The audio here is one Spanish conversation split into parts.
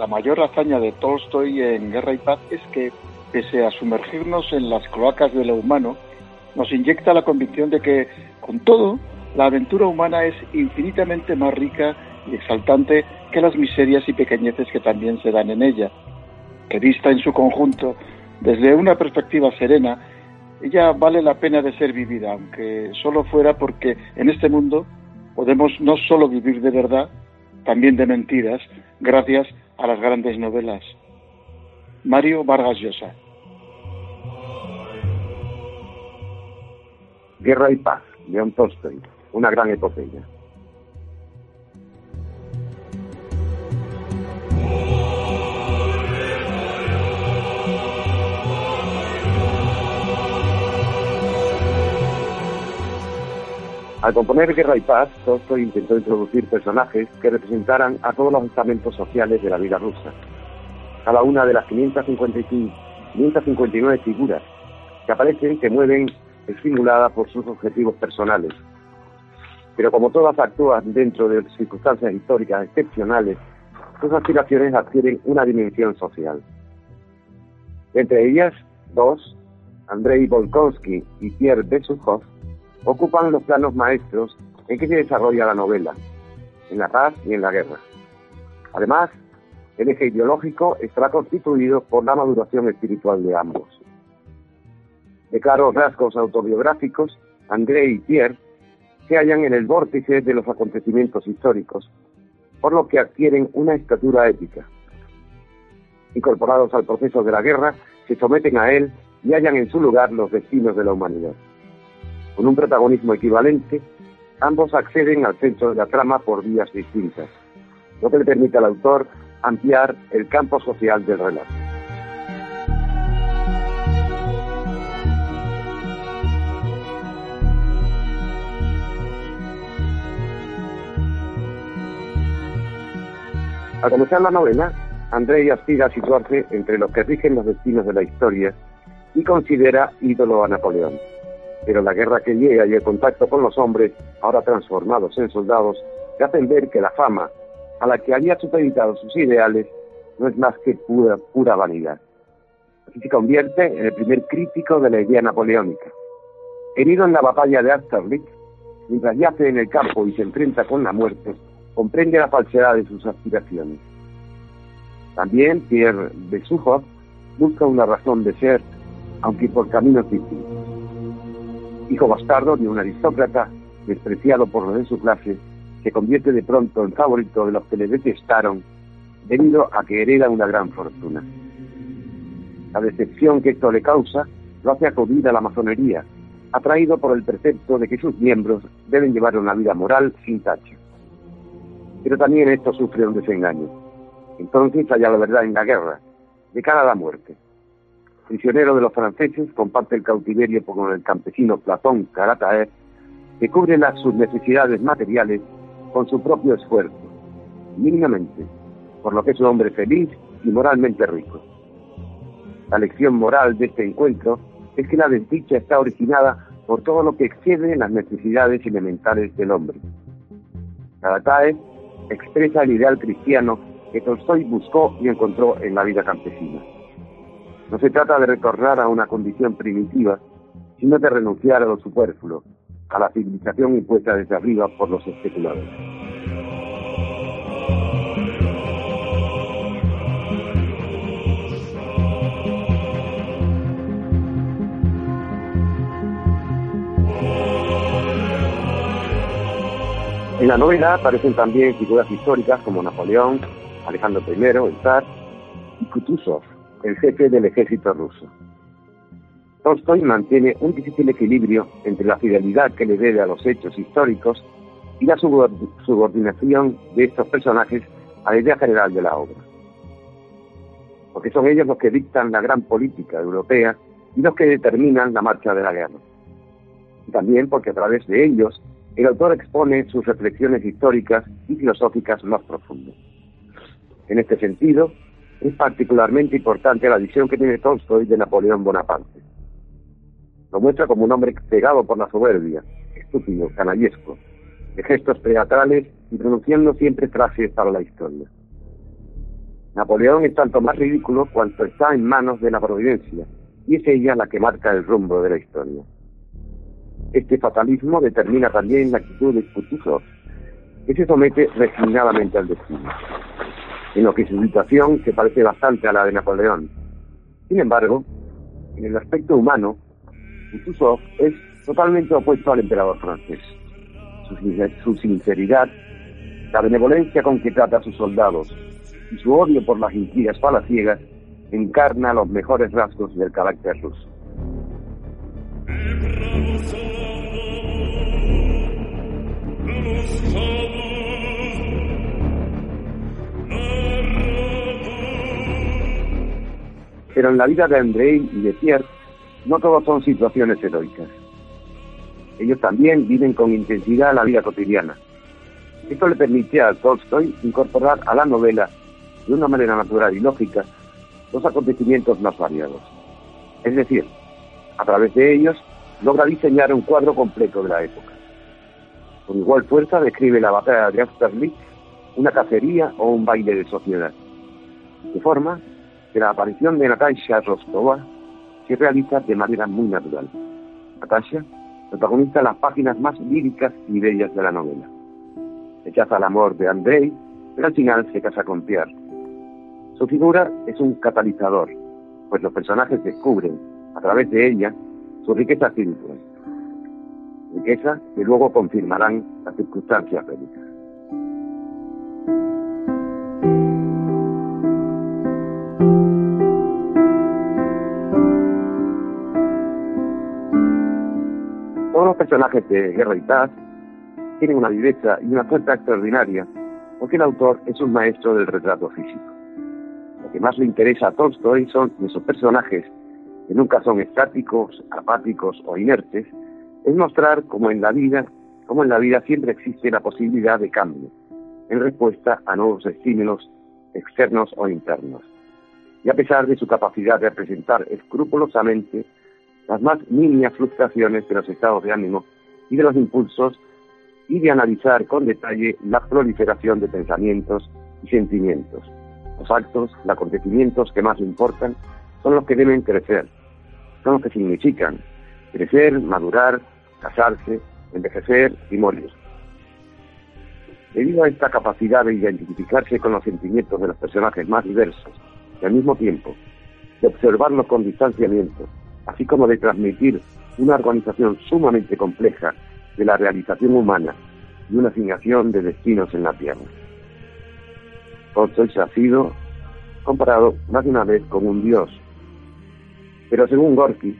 La mayor hazaña de Tolstoy en Guerra y Paz es que, pese a sumergirnos en las cloacas de lo humano, nos inyecta la convicción de que, con todo, la aventura humana es infinitamente más rica y exaltante que las miserias y pequeñeces que también se dan en ella. Que vista en su conjunto, desde una perspectiva serena, ella vale la pena de ser vivida, aunque solo fuera porque en este mundo podemos no solo vivir de verdad, también de mentiras, gracias a las grandes novelas. Mario Vargas Llosa. Guerra y Paz, León Tolstoy, una gran epopeya. Al componer Guerra y Paz, Tolstoy intentó introducir personajes que representaran a todos los estamentos sociales de la vida rusa. Cada una de las 555, 559 figuras que aparecen se mueven estimuladas por sus objetivos personales. Pero como todas actúan dentro de circunstancias históricas excepcionales, sus aspiraciones adquieren una dimensión social. Entre ellas, dos, Andrei Volkonsky y Pierre Besukhov, ocupan los planos maestros en que se desarrolla la novela, en la paz y en la guerra. Además, el eje ideológico estará constituido por la maduración espiritual de ambos. De claros rasgos autobiográficos, André y Pierre se hallan en el vórtice de los acontecimientos históricos, por lo que adquieren una estatura épica. Incorporados al proceso de la guerra, se someten a él y hallan en su lugar los destinos de la humanidad. Con un protagonismo equivalente, ambos acceden al centro de la trama por vías distintas, lo que le permite al autor ampliar el campo social del relato. Al comenzar la novela, Andrei aspira a situarse entre los que rigen los destinos de la historia y considera ídolo a Napoleón. Pero la guerra que llega y el contacto con los hombres, ahora transformados en soldados, le hacen ver que la fama, a la que había supeditado sus ideales, no es más que pura, vanidad. Así se convierte en el primer crítico de la idea napoleónica. Herido en la batalla de Austerlitz, mientras yace en el campo y se enfrenta con la muerte, comprende la falsedad de sus aspiraciones. También Pierre Besukhov busca una razón de ser, aunque por caminos distintos. Hijo bastardo de un aristócrata, despreciado por los de su clase, se convierte de pronto en favorito de los que le detestaron debido a que hereda una gran fortuna. La decepción que esto le causa lo hace acudir a la masonería, atraído por el precepto de que sus miembros deben llevar una vida moral sin tacho. Pero también esto sufre un desengaño. Entonces halla la verdad en la guerra, de cara a la muerte. Prisionero de los franceses, comparte el cautiverio con el campesino Platón Karataev, que cubre las, sus necesidades materiales con su propio esfuerzo, mínimamente, por lo que es un hombre feliz y moralmente rico. La lección moral de este encuentro es que la desdicha está originada por todo lo que excede las necesidades elementales del hombre. Karataev expresa el ideal cristiano que Tolstoy buscó y encontró en la vida campesina. No se trata de retornar a una condición primitiva, sino de renunciar a lo superfluo, a la civilización impuesta desde arriba por los especuladores. En la novela aparecen también figuras históricas como Napoleón, Alejandro I, el zar, y Kutuzov, el jefe del ejército ruso. Tolstoy mantiene un difícil equilibrio entre la fidelidad que le debe a los hechos históricos y la subordinación de estos personajes a la idea general de la obra. Porque son ellos los que dictan la gran política europea y los que determinan la marcha de la guerra. También porque a través de ellos el autor expone sus reflexiones históricas y filosóficas más profundas. En este sentido, es particularmente importante la visión que tiene Tolstoy de Napoleón Bonaparte. Lo muestra como un hombre cegado por la soberbia, estúpido, canallesco, de gestos teatrales y pronunciando siempre frases para la historia. Napoleón es tanto más ridículo cuanto está en manos de la providencia, y es ella la que marca el rumbo de la historia. Este fatalismo determina también la actitud de Kutuzov, que se somete resignadamente al destino, lo que su situación se parece bastante a la de Napoleón. Sin embargo, en el aspecto humano, Kutuzov es totalmente opuesto al emperador francés. Su, su sinceridad, la benevolencia con que trata a sus soldados y su odio por las intrigas palaciegas encarna los mejores rasgos del carácter ruso. Pero en la vida de Andrei y de Pierre no todos son situaciones heroicas. Ellos también viven con intensidad la vida cotidiana. Esto le permitía a Tolstoy incorporar a la novela de una manera natural y lógica los acontecimientos más variados. Es decir, a través de ellos logra diseñar un cuadro completo de la época. Con igual fuerza describe la batalla de Austerlitz, una cacería o un baile de sociedad. De forma que la aparición de Natasha Rostova se realiza de manera muy natural. Natasha protagoniza las páginas más líricas y bellas de la novela. Rechaza el amor de Andrei, pero al final se casa con Pierre. Su figura es un catalizador, pues los personajes descubren, a través de ella, su riqueza espiritual. Riqueza que luego confirmarán las circunstancias bélicas. Personajes de Guerra y Paz tienen una viveza y una fuerza extraordinaria, porque el autor es un maestro del retrato físico. Lo que más le interesa a Tolstoy son esos personajes que nunca son estáticos, apáticos o inertes, es mostrar cómo en la vida, cómo en la vida siempre existe la posibilidad de cambio, en respuesta a nuevos estímulos externos o internos. Y a pesar de su capacidad de representar escrupulosamente las más mínimas frustraciones de los estados de ánimo y de los impulsos, y de analizar con detalle la proliferación de pensamientos y sentimientos. Los actos, los acontecimientos que más importan son los que deben crecer, son los que significan crecer, madurar, casarse, envejecer y morir. Debido a esta capacidad de identificarse con los sentimientos de los personajes más diversos y al mismo tiempo de observarlos con distanciamiento, así como de transmitir una organización sumamente compleja de la realización humana y una asignación de destinos en la Tierra. Tolstoy ha sido comparado más de una vez con un dios, pero según Gorky,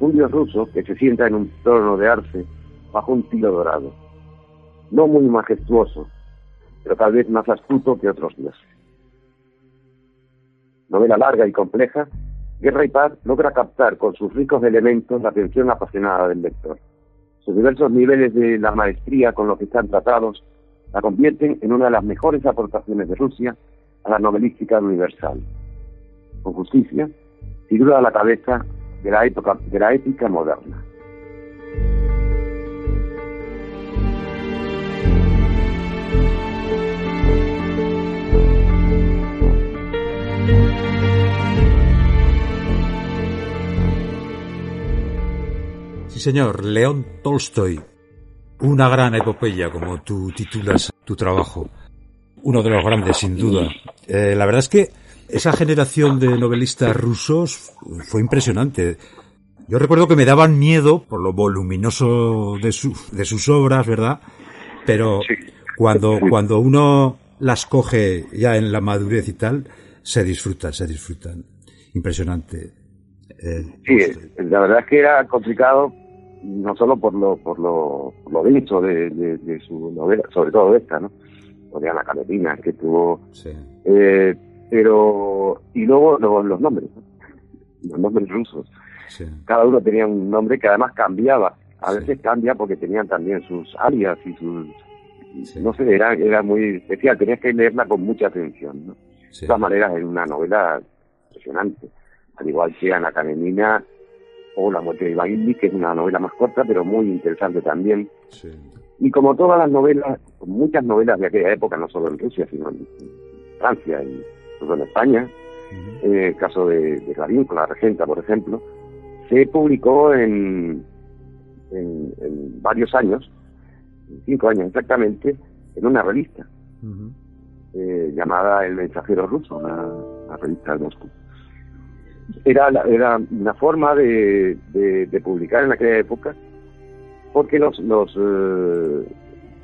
un dios ruso que se sienta en un trono de arce bajo un tilo dorado, no muy majestuoso, pero tal vez más astuto que otros dioses. Novela larga y compleja, Guerra y Paz logra captar con sus ricos elementos la atención apasionada del lector. Sus diversos niveles de la maestría con los que están tratados la convierten en una de las mejores aportaciones de Rusia a la novelística universal. Con justicia, figura a la cabeza de la época de la épica moderna. Señor, León Tolstoy. Una gran epopeya, como tú titulas tu trabajo. Uno de los grandes, sin duda. Eh, la verdad es que esa generación de novelistas rusos fue impresionante. Yo recuerdo que me daban miedo por lo voluminoso de, su, de sus obras, ¿verdad? Pero cuando, cuando uno las coge ya en la madurez y tal, se disfrutan, se disfrutan. Impresionante. sí, la verdad es que era complicado, no solo por lo por lo, lo denso de, de, su novela, sobre todo de esta, ¿no? O de Ana Karenina, que tuvo... Sí. Eh, pero... Y luego los, nombres, los nombres rusos. Cada uno tenía un nombre que además cambiaba. A veces cambia porque tenían también sus alias y sus... No sé, era, era muy especial. Tenías que leerla con mucha atención, ¿no? De todas maneras, es una novela impresionante. Al igual que Ana Karenina o La muerte de Iván que es una novela más corta, pero muy interesante también. Y como todas las novelas, muchas novelas de aquella época, no solo en Rusia, sino en Francia y en España, en el caso de, de Clarín, con la Regenta, por ejemplo, se publicó en, en, varios años, cinco años exactamente, en una revista eh, llamada El Mensajero Ruso, una, revista de Moscú. Era, era una forma de, de, publicar en aquella época porque los, los eh,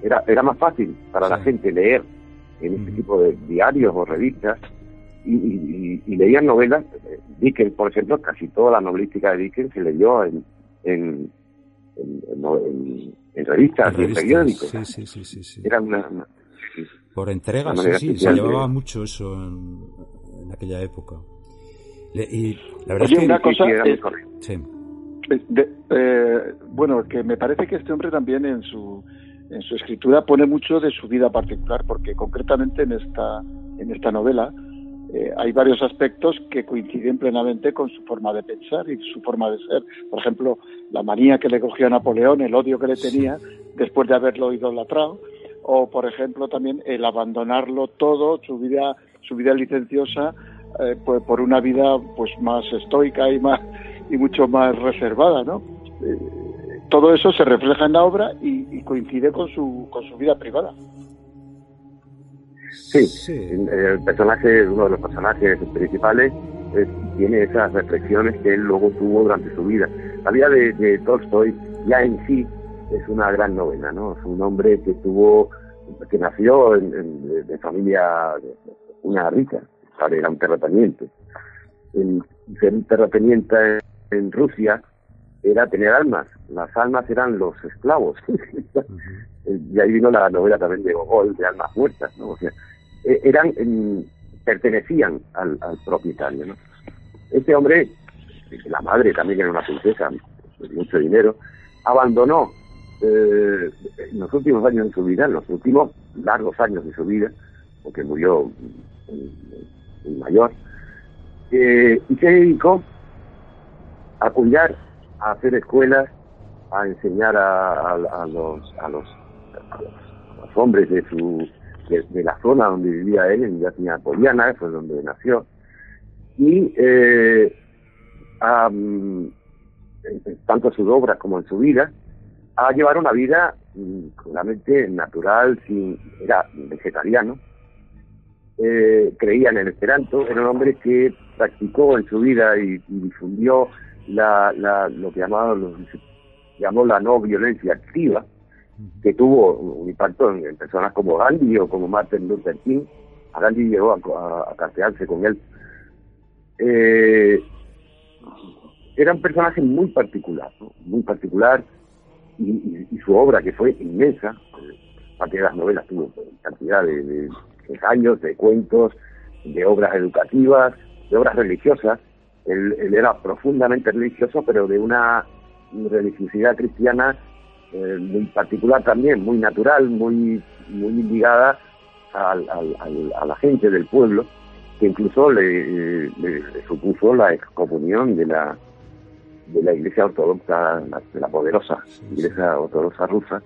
era, era más fácil para la gente leer en este tipo de diarios o revistas y, leían novelas. Dickens, por ejemplo, casi toda la novelística de Dickens se leyó en, en, en, revistas y en periódicos. Sí, sí, sí, sí, Era una, por entregas, sí, se llevaba mucho eso en, aquella época. Y la verdad es que una cosa eh, bueno, que me parece que este hombre también en su en su escritura pone mucho de su vida particular, porque concretamente en esta en esta novela eh, hay varios aspectos que coinciden plenamente con su forma de pensar y su forma de ser. Por ejemplo, la manía que le cogió a Napoleón, el odio que le tenía después de haberlo idolatrado, o por ejemplo también el abandonarlo todo, su vida, su vida licenciosa, eh, pues por una vida pues más estoica y más y mucho más reservada, ¿no? Eh, todo eso se refleja en la obra y, coincide con su con su vida privada. Sí, el personaje, uno de los personajes principales, tiene esas reflexiones que él luego tuvo durante su vida. La vida de, Tolstoy ya en sí es una gran novela, ¿no? Es un hombre que tuvo, que nació en, de familia, una rica, era un terrateniente. El, ser un terrateniente en Rusia era tener almas, las almas eran los esclavos. y ahí vino la novela también de Gogol, de almas muertas, ¿no? O sea, eh, eran pertenecían al, propietario. ¿no? Este hombre, la madre también era una princesa, mucho dinero, abandonó eh, en los últimos años de su vida, en los últimos largos años de su vida, porque murió muy mayor, eh, y se dedicó a cuidar, a hacer escuelas, a enseñar a, los, a, los, a los hombres de su de, la zona donde vivía él, en Yatina Poliana, fue donde nació, y eh, tanto en sus obras como en su vida, a llevar una vida mm, natural, sin, era vegetariano, eh, creía en el esperanto, era un hombre que practicó en su vida y, difundió la, la, lo que llamaba, llamó la no violencia activa, que tuvo un impacto en, personas como Gandhi o como Martin Luther King. A Gandhi llegó a, a, con él. Eh, era un personaje muy particular, muy particular, y, su obra, que fue inmensa, parte de las novelas tuvo cantidad de, de, años, de cuentos, de obras educativas, de obras religiosas. Él, él, era profundamente religioso, pero de una religiosidad cristiana eh, muy particular también, muy natural, muy, muy ligada al, a la gente del pueblo, que incluso le, supuso la excomunión de la de la Iglesia Ortodoxa, de la poderosa Iglesia Ortodoxa rusa,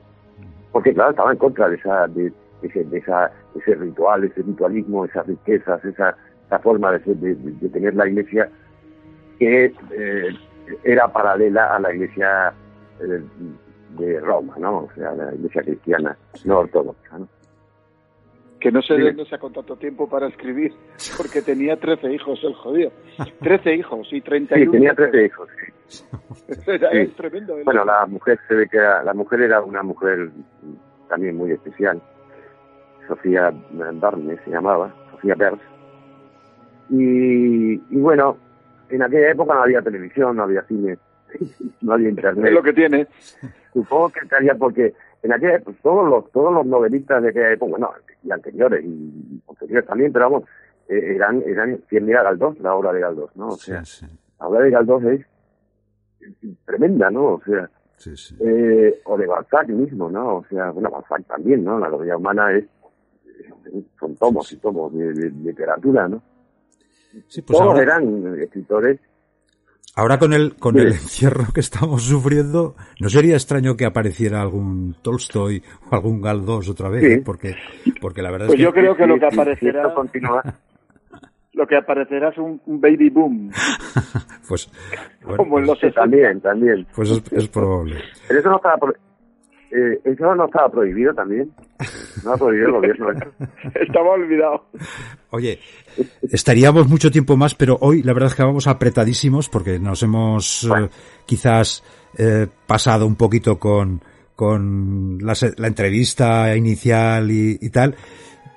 porque claro, estaba en contra de esa de, ese, esa, ese ritual, ese ritualismo, esas riquezas, esa, esa forma de, de, tener la Iglesia que eh, era paralela a la Iglesia eh, de Roma, ¿no? O sea, la iglesia cristiana no ortodoxa, ¿no? Que no sé de dónde sacó tanto tiempo para escribir, porque tenía 13 hijos el jodido. 13 hijos y 31. Sí, tenía 13 hijos, sí. es tremendo. Bueno, la mujer se ve que la mujer era una mujer también muy especial. Sofía Barnes se llamaba, Sofía Pers. Y, y bueno, en aquella época no había televisión, no había cine, no había internet. Es lo que tiene. Supongo que estaría porque en aquella época todos los todos los novelistas de aquella época, bueno, y anteriores y posteriores también, pero vamos, eh, eran eran quien era Galdós, la obra de Galdós, ¿no? O sea, sí, sí, la obra de Galdós es tremenda, ¿no? O sea, sí, sí. eh, o de Balzac mismo, ¿no? O sea, bueno, Balzac también, ¿no? La novela humana es son tomos y tomos de, de- de literatura, ¿no? Sí, pues Todos ahora, eran escritores ahora con el con el encierro que estamos sufriendo, no sería extraño que apareciera algún Tolstoy o algún Galdós otra vez, Sí. ¿eh? porque porque la verdad Pues es que yo creo que lo que si aparecerá, continúa, lo que aparecerá es un, un baby boom, pues bueno, como en los sí, 60. también, también. pues es, es probable. Pero eso no estaba eh, eso no estaba prohibido también. No ha prohibido el gobierno. Estaba olvidado. Oye, estaríamos mucho tiempo más, pero hoy la verdad es que vamos apretadísimos porque nos hemos eh, quizás eh, pasado un poquito con, con la, se- la entrevista inicial y, y tal.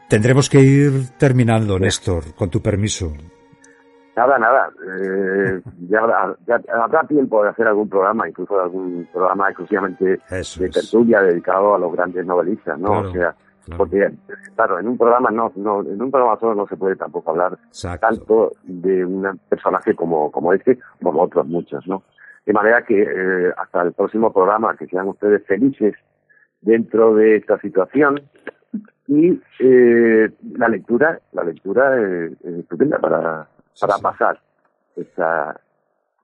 Tendremos que ir terminando, Néstor, con tu permiso. Nada, nada. Eh, ya, habrá, ya habrá tiempo de hacer algún programa, incluso algún programa exclusivamente Eso de es. tertulia dedicado a los grandes novelistas, ¿no? Claro, o sea, claro. porque, claro, en un programa no, no, en un programa solo no se puede tampoco hablar Exacto. tanto de un personaje como, como este, como otros muchos, ¿no? De manera que eh, hasta el próximo programa, que sean ustedes felices dentro de esta situación y eh, la lectura, la lectura eh, es estupenda para, para sí. pasar esta,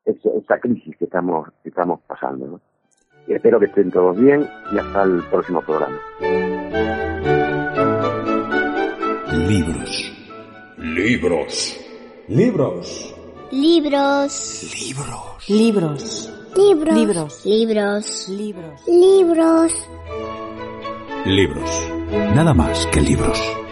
esta, esta crisis que estamos, que estamos pasando, ¿no? Y espero que estén todos bien y hasta el próximo programa. Libros. Libros. Libros. Libros. Libros. Libros. Libros. Libros. Libros. Libros. Libros. Libros. Nada más que libros.